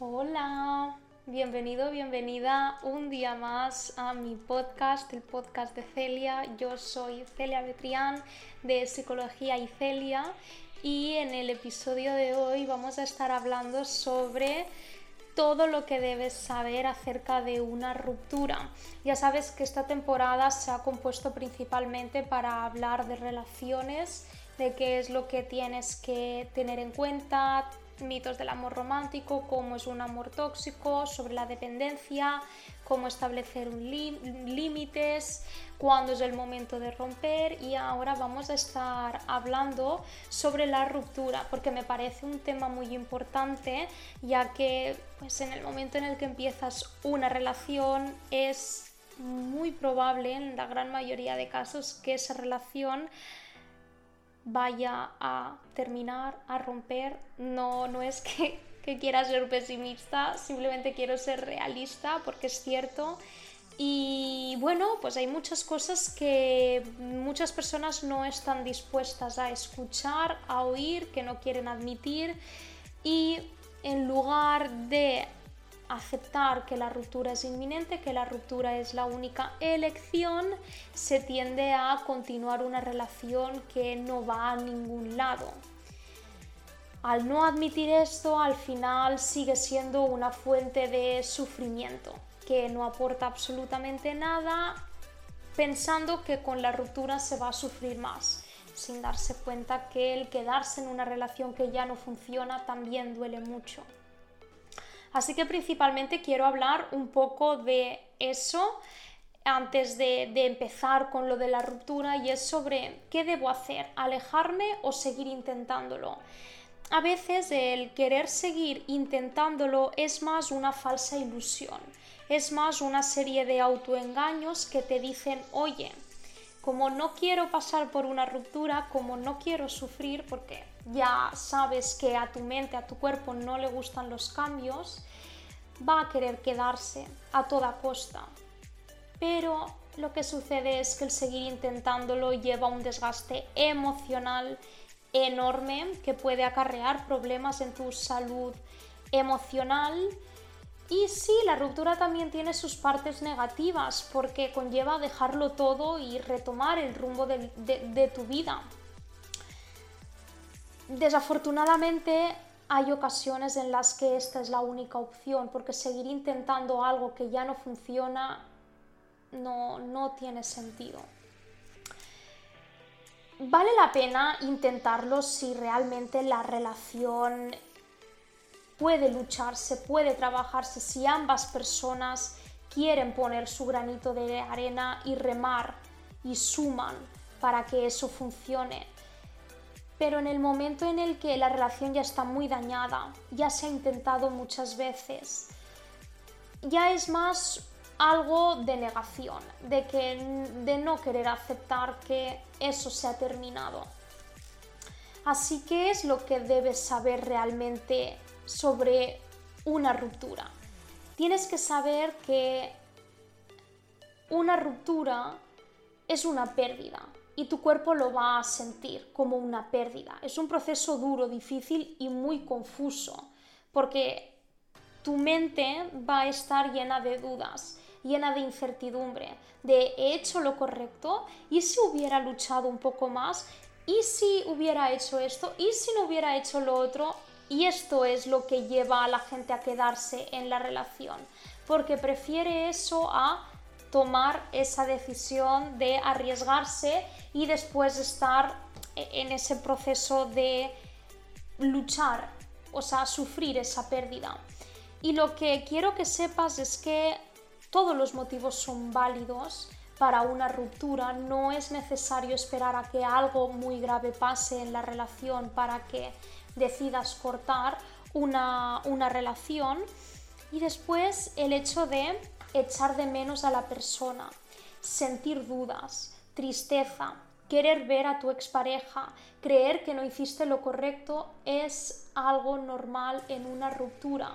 Hola, bienvenido, bienvenida un día más a mi podcast, el podcast de Celia. Yo soy Celia Betrián de Psicología y Celia y en el episodio de hoy vamos a estar hablando sobre todo lo que debes saber acerca de una ruptura. Ya sabes que esta temporada se ha compuesto principalmente para hablar de relaciones, de qué es lo que tienes que tener en cuenta, mitos del amor romántico, cómo es un amor tóxico, sobre la dependencia, cómo establecer límites, cuándo es el momento de romper y ahora vamos a estar hablando sobre la ruptura porque me parece un tema muy importante ya que pues en el momento en el que empiezas una relación es muy probable en la gran mayoría de casos que esa relación vaya a terminar, a romper. No, no es que, que quiera ser pesimista, simplemente quiero ser realista porque es cierto. Y bueno, pues hay muchas cosas que muchas personas no están dispuestas a escuchar, a oír, que no quieren admitir. Y en lugar de aceptar que la ruptura es inminente, que la ruptura es la única elección, se tiende a continuar una relación que no va a ningún lado. Al no admitir esto, al final sigue siendo una fuente de sufrimiento que no aporta absolutamente nada, pensando que con la ruptura se va a sufrir más, sin darse cuenta que el quedarse en una relación que ya no funciona también duele mucho. Así que principalmente quiero hablar un poco de eso antes de, empezar con lo de la ruptura y es sobre qué debo hacer, alejarme o seguir intentándolo. A veces el querer seguir intentándolo es más una falsa ilusión, es más una serie de autoengaños que te dicen, oye, como no quiero pasar por una ruptura, como no quiero sufrir, porque ya sabes que a tu mente, a tu cuerpo no le gustan los cambios, va a querer quedarse a toda costa. Pero lo que sucede es que el seguir intentándolo lleva un desgaste emocional enorme que puede acarrear problemas en tu salud emocional. Y sí, la ruptura también tiene sus partes negativas porque conlleva dejarlo todo y retomar el rumbo de, de tu vida. Desafortunadamente hay ocasiones en las que esta es la única opción porque seguir intentando algo que ya no funciona no, no tiene sentido. Vale la pena intentarlo si realmente la relación puede lucharse, puede trabajarse, si ambas personas quieren poner su granito de arena y remar y suman para que eso funcione pero en el momento en el que la relación ya está muy dañada, ya se ha intentado muchas veces, ya es más algo de negación, de, que, de no querer aceptar que eso se ha terminado. Así que es lo que debes saber realmente sobre una ruptura. Tienes que saber que una ruptura es una pérdida, y tu cuerpo lo va a sentir como una pérdida. Es un proceso duro, difícil y muy confuso, porque tu mente va a estar llena de dudas, llena de incertidumbre, de he hecho lo correcto y si hubiera luchado un poco más, y si hubiera hecho esto, y si no hubiera hecho lo otro, y esto es lo que lleva a la gente a quedarse en la relación, porque prefiere eso a tomar esa decisión de arriesgarse y después estar en ese proceso de luchar, o sea, sufrir esa pérdida. Y lo que quiero que sepas es que todos los motivos son válidos para una ruptura, no es necesario esperar a que algo muy grave pase en la relación para que decidas cortar una, una relación. Y después el hecho de echar de menos a la persona, sentir dudas, tristeza, querer ver a tu expareja, creer que no hiciste lo correcto es algo normal en una ruptura.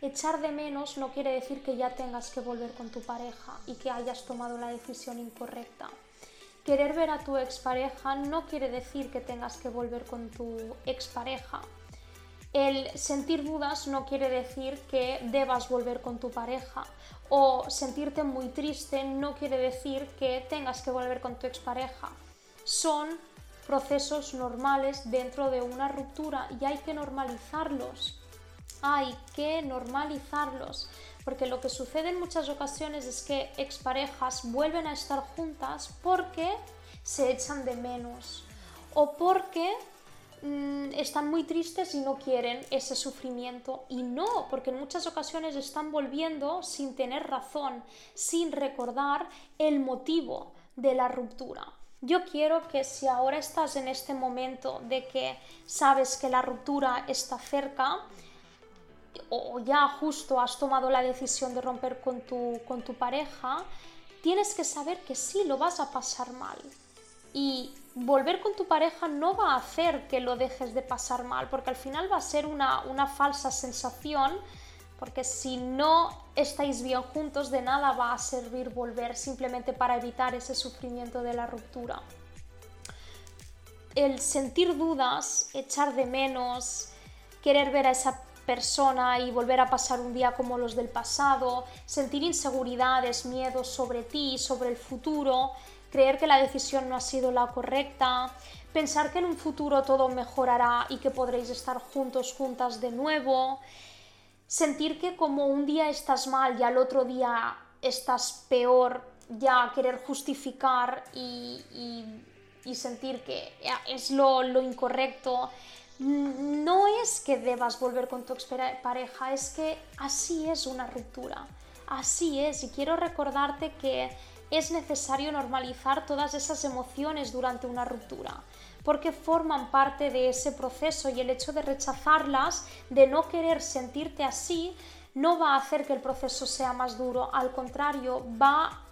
Echar de menos no quiere decir que ya tengas que volver con tu pareja y que hayas tomado la decisión incorrecta. Querer ver a tu expareja no quiere decir que tengas que volver con tu expareja. El sentir dudas no quiere decir que debas volver con tu pareja o sentirte muy triste no quiere decir que tengas que volver con tu expareja. Son procesos normales dentro de una ruptura y hay que normalizarlos. Hay que normalizarlos. Porque lo que sucede en muchas ocasiones es que exparejas vuelven a estar juntas porque se echan de menos o porque Mm, están muy tristes y no quieren ese sufrimiento. Y no, porque en muchas ocasiones están volviendo sin tener razón, sin recordar el motivo de la ruptura. Yo quiero que si ahora estás en este momento de que sabes que la ruptura está cerca, o ya justo has tomado la decisión de romper con tu, con tu pareja, tienes que saber que sí, lo vas a pasar mal. Y volver con tu pareja no va a hacer que lo dejes de pasar mal, porque al final va a ser una, falsa sensación, porque si no estáis bien juntos, de nada va a servir volver simplemente para evitar ese sufrimiento de la ruptura. El sentir dudas, echar de menos, querer ver a esa persona y volver a pasar un día como los del pasado, sentir inseguridades, miedos sobre ti, sobre el futuro, creer que la decisión no ha sido la correcta, pensar que en un futuro todo mejorará y que podréis estar juntos, juntas de nuevo, sentir que como un día estás mal y al otro día estás peor, ya querer justificar y, sentir que es lo, lo incorrecto, no es que debas volver con tu pareja, es que así es una ruptura, así es. Y quiero recordarte que es necesario normalizar todas esas emociones durante una ruptura, porque forman parte de ese proceso y el hecho de rechazarlas, de no querer sentirte así, no va a hacer que el proceso sea más duro, al contrario, va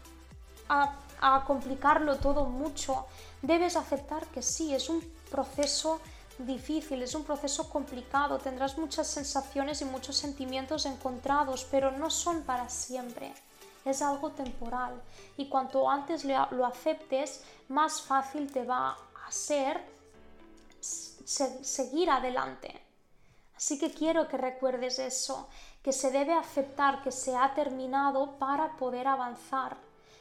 a, complicarlo todo mucho. Debes aceptar que sí, es un proceso difícil, es un proceso complicado, tendrás muchas sensaciones y muchos sentimientos encontrados, pero no son para siempre es algo temporal y cuanto antes lo aceptes, más fácil te va a ser seguir adelante. Así que quiero que recuerdes eso, que se debe aceptar que se ha terminado para poder avanzar.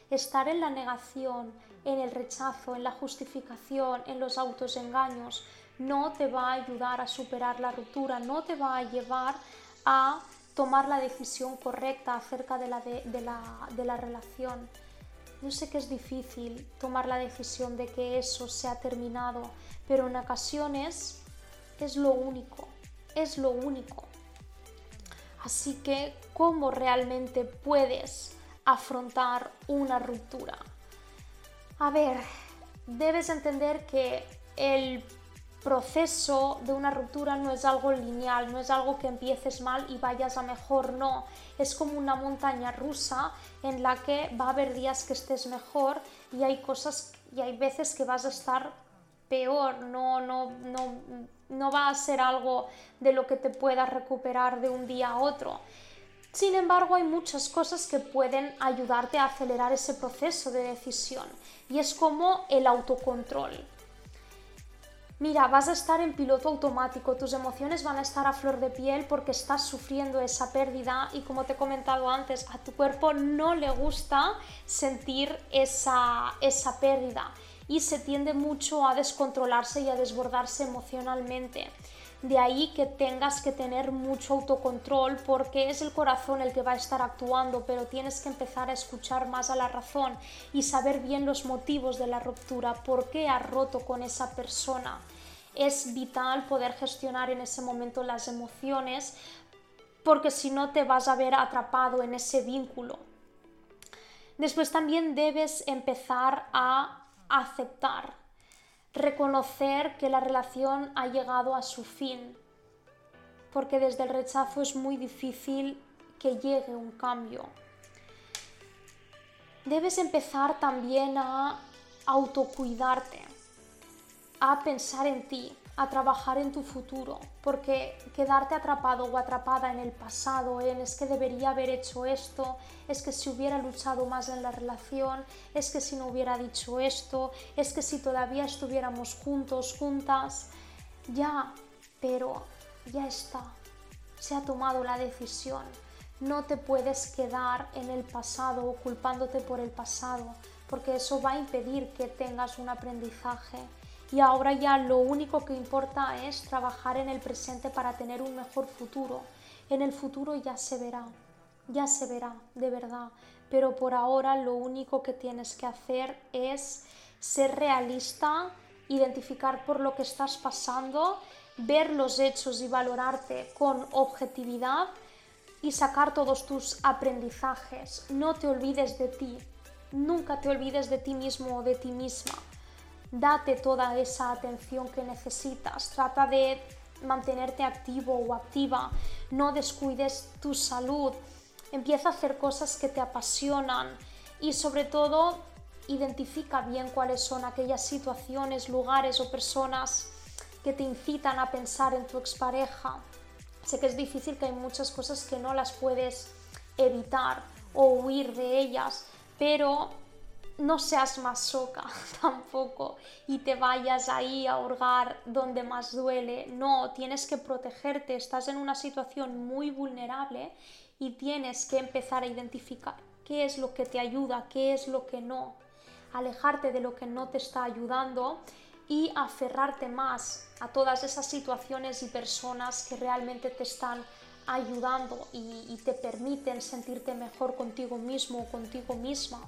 Estar en la negación, en el rechazo, en la justificación, en los autoengaños, no te va a ayudar a superar la ruptura, no te va a llevar a tomar la decisión correcta acerca de la, de, la, relación. Yo sé que es difícil tomar la decisión de que eso se ha terminado, pero en ocasiones es lo único, es lo único. Así que, ¿cómo realmente puedes afrontar una ruptura? A ver, debes entender que el proceso de una ruptura no es algo lineal, no es algo que empieces mal y vayas a mejor, no, es como una montaña rusa en la que va a haber días que estés mejor y hay cosas y hay veces que vas a estar peor, no, no, no, no va a ser algo de lo que te puedas recuperar de un día a otro. Sin embargo, hay muchas cosas que pueden ayudarte a acelerar ese proceso de decisión y es como el autocontrol. Mira, vas a estar en piloto automático, tus emociones van a estar a flor de piel porque estás sufriendo esa pérdida y como te he comentado antes, a tu cuerpo no le gusta sentir esa, esa pérdida y se tiende mucho a descontrolarse y a desbordarse emocionalmente. De ahí que tengas que tener mucho autocontrol porque es el corazón el que va a estar actuando, pero tienes que empezar a escuchar más a la razón y saber bien los motivos de la ruptura, por qué has roto con esa persona. Es vital poder gestionar en ese momento las emociones porque si no te vas a ver atrapado en ese vínculo. Después también debes empezar a aceptar reconocer que la relación ha llegado a su fin, porque desde el rechazo es muy difícil que llegue un cambio. Debes empezar también a autocuidarte, a pensar en ti, a trabajar en tu futuro, porque quedarte atrapado o atrapada en el pasado, en es que debería haber hecho esto, es que si hubiera luchado más en la relación, es que si no hubiera dicho esto, es que si todavía estuviéramos juntos, juntas, ya, pero ya está, se ha tomado la decisión. No te puedes quedar en el pasado culpándote por el pasado, porque eso va a impedir que tengas un aprendizaje. Y ahora ya lo único que importa es trabajar en el presente para tener un mejor futuro. En el futuro ya se verá, ya se verá, de verdad. Pero por ahora lo único que tienes que hacer es ser realista, identificar por lo que estás pasando, ver los hechos y valorarte con objetividad y sacar todos tus aprendizajes. No te olvides de ti, nunca te olvides de ti mismo o de ti misma. Date toda esa atención que necesitas, trata de mantenerte activo o activa, no descuides tu salud, empieza a hacer cosas que te apasionan y sobre todo identifica bien cuáles son aquellas situaciones, lugares o personas que te incitan a pensar en tu expareja. Sé que es difícil, que hay muchas cosas que no las puedes evitar o huir de ellas, pero no seas más soca tampoco y te vayas ahí a hurgar donde más duele. No, tienes que protegerte, estás en una situación muy vulnerable y tienes que empezar a identificar qué es lo que te ayuda, qué es lo que no. Alejarte de lo que no te está ayudando y aferrarte más a todas esas situaciones y personas que realmente te están ayudando y, y te permiten sentirte mejor contigo mismo o contigo misma.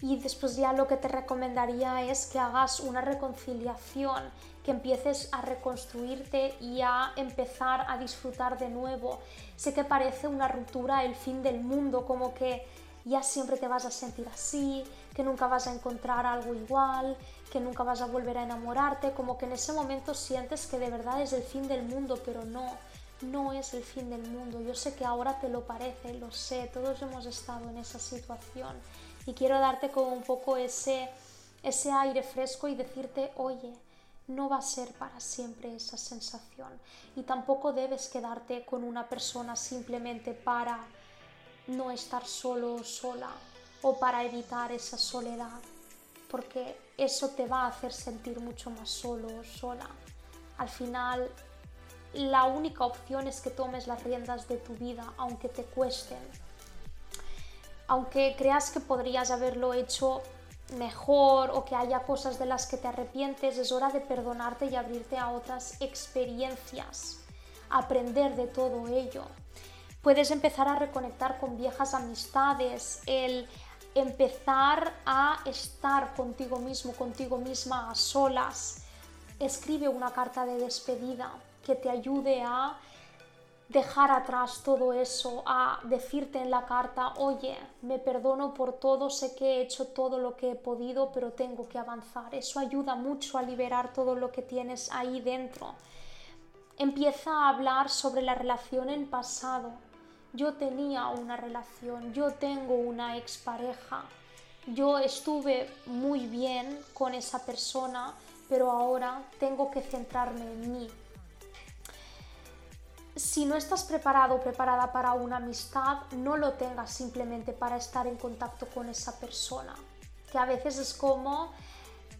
Y después ya lo que te recomendaría es que hagas una reconciliación, que empieces a reconstruirte y a empezar a disfrutar de nuevo. Sé que parece una ruptura, el fin del mundo, como que ya siempre te vas a sentir así, que nunca vas a encontrar algo igual, que nunca vas a volver a enamorarte, como que en ese momento sientes que de verdad es el fin del mundo, pero no, no es el fin del mundo. Yo sé que ahora te lo parece, lo sé, todos hemos estado en esa situación y quiero darte como un poco ese, ese aire fresco y decirte, oye, no va a ser para siempre esa sensación y tampoco debes quedarte con una persona simplemente para no estar solo o sola o para evitar esa soledad, porque eso te va a hacer sentir mucho más solo o sola. Al final, la única opción es que tomes las riendas de tu vida, aunque te cuesten, aunque creas que podrías haberlo hecho mejor o que haya cosas de las que te arrepientes, es hora de perdonarte y abrirte a otras experiencias, aprender de todo ello. Puedes empezar a reconectar con viejas amistades, el empezar a estar contigo mismo, contigo misma a solas. Escribe una carta de despedida que te ayude a dejar atrás todo eso, a decirte en la carta, oye, me perdono por todo, sé que he hecho todo lo que he podido, pero tengo que avanzar. Eso ayuda mucho a liberar todo lo que tienes ahí dentro. Empieza a hablar sobre la relación en pasado. Yo tenía una relación, yo tengo una expareja, yo estuve muy bien con esa persona, pero ahora tengo que centrarme en mí, si no estás preparado o preparada para una amistad, no lo tengas simplemente para estar en contacto con esa persona, que a veces es como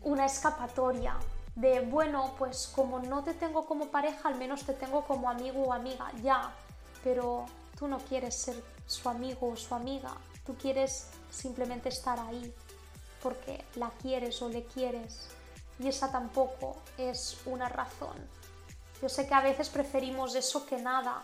una escapatoria de, bueno, pues como no te tengo como pareja, al menos te tengo como amigo o amiga, ya, pero tú no quieres ser su amigo o su amiga, tú quieres simplemente estar ahí porque la quieres o le quieres. Y esa tampoco es una razón yo sé que a veces preferimos eso que nada,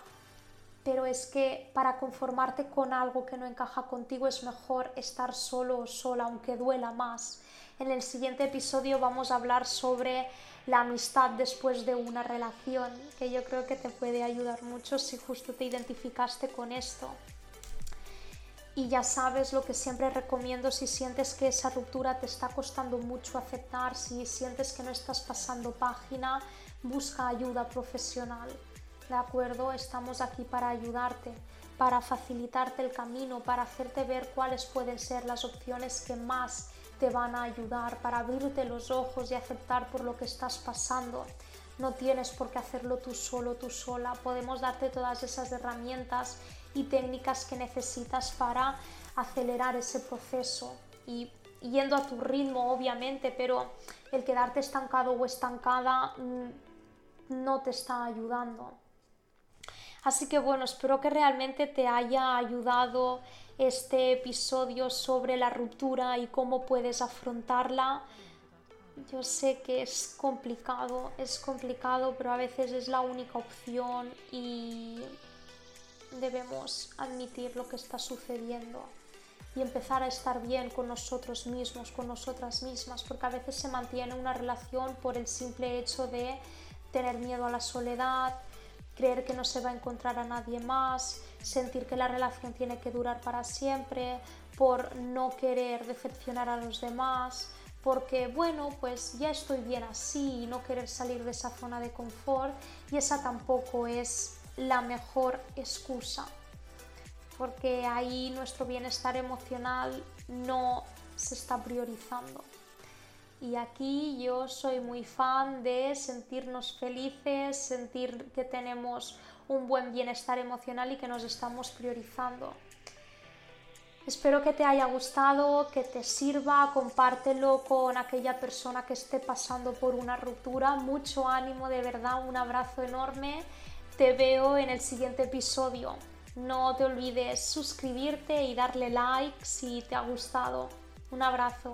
pero es que para conformarte con algo que no encaja contigo es mejor estar solo o sola, aunque duela más. En el siguiente episodio vamos a hablar sobre la amistad después de una relación, que yo creo que te puede ayudar mucho si justo te identificaste con esto. Y ya sabes lo que siempre recomiendo si sientes que esa ruptura te está costando mucho aceptar, si sientes que no estás pasando página, busca ayuda profesional. ¿De acuerdo? Estamos aquí para ayudarte, para facilitarte el camino, para hacerte ver cuáles pueden ser las opciones que más te van a ayudar, para abrirte los ojos y aceptar por lo que estás pasando. No tienes por qué hacerlo tú solo, tú sola. Podemos darte todas esas herramientas y técnicas que necesitas para acelerar ese proceso y yendo a tu ritmo, obviamente, pero el quedarte estancado o estancada mm, no te está ayudando. Así que bueno, espero que realmente te haya ayudado este episodio sobre la ruptura y cómo puedes afrontarla. Yo sé que es complicado, es complicado, pero a veces es la única opción y debemos admitir lo que está sucediendo y empezar a estar bien con nosotros mismos, con nosotras mismas, porque a veces se mantiene una relación por el simple hecho de tener miedo a la soledad, creer que no se va a encontrar a nadie más, sentir que la relación tiene que durar para siempre, por no querer decepcionar a los demás, porque bueno, pues ya estoy bien así y no querer salir de esa zona de confort y esa tampoco es la mejor excusa, porque ahí nuestro bienestar emocional no se está priorizando. Y aquí yo soy muy fan de sentirnos felices, sentir que tenemos un buen bienestar emocional y que nos estamos priorizando. Espero que te haya gustado, que te sirva, compártelo con aquella persona que esté pasando por una ruptura. Mucho ánimo, de verdad, un abrazo enorme. Te veo en el siguiente episodio. No te olvides suscribirte y darle like si te ha gustado. Un abrazo.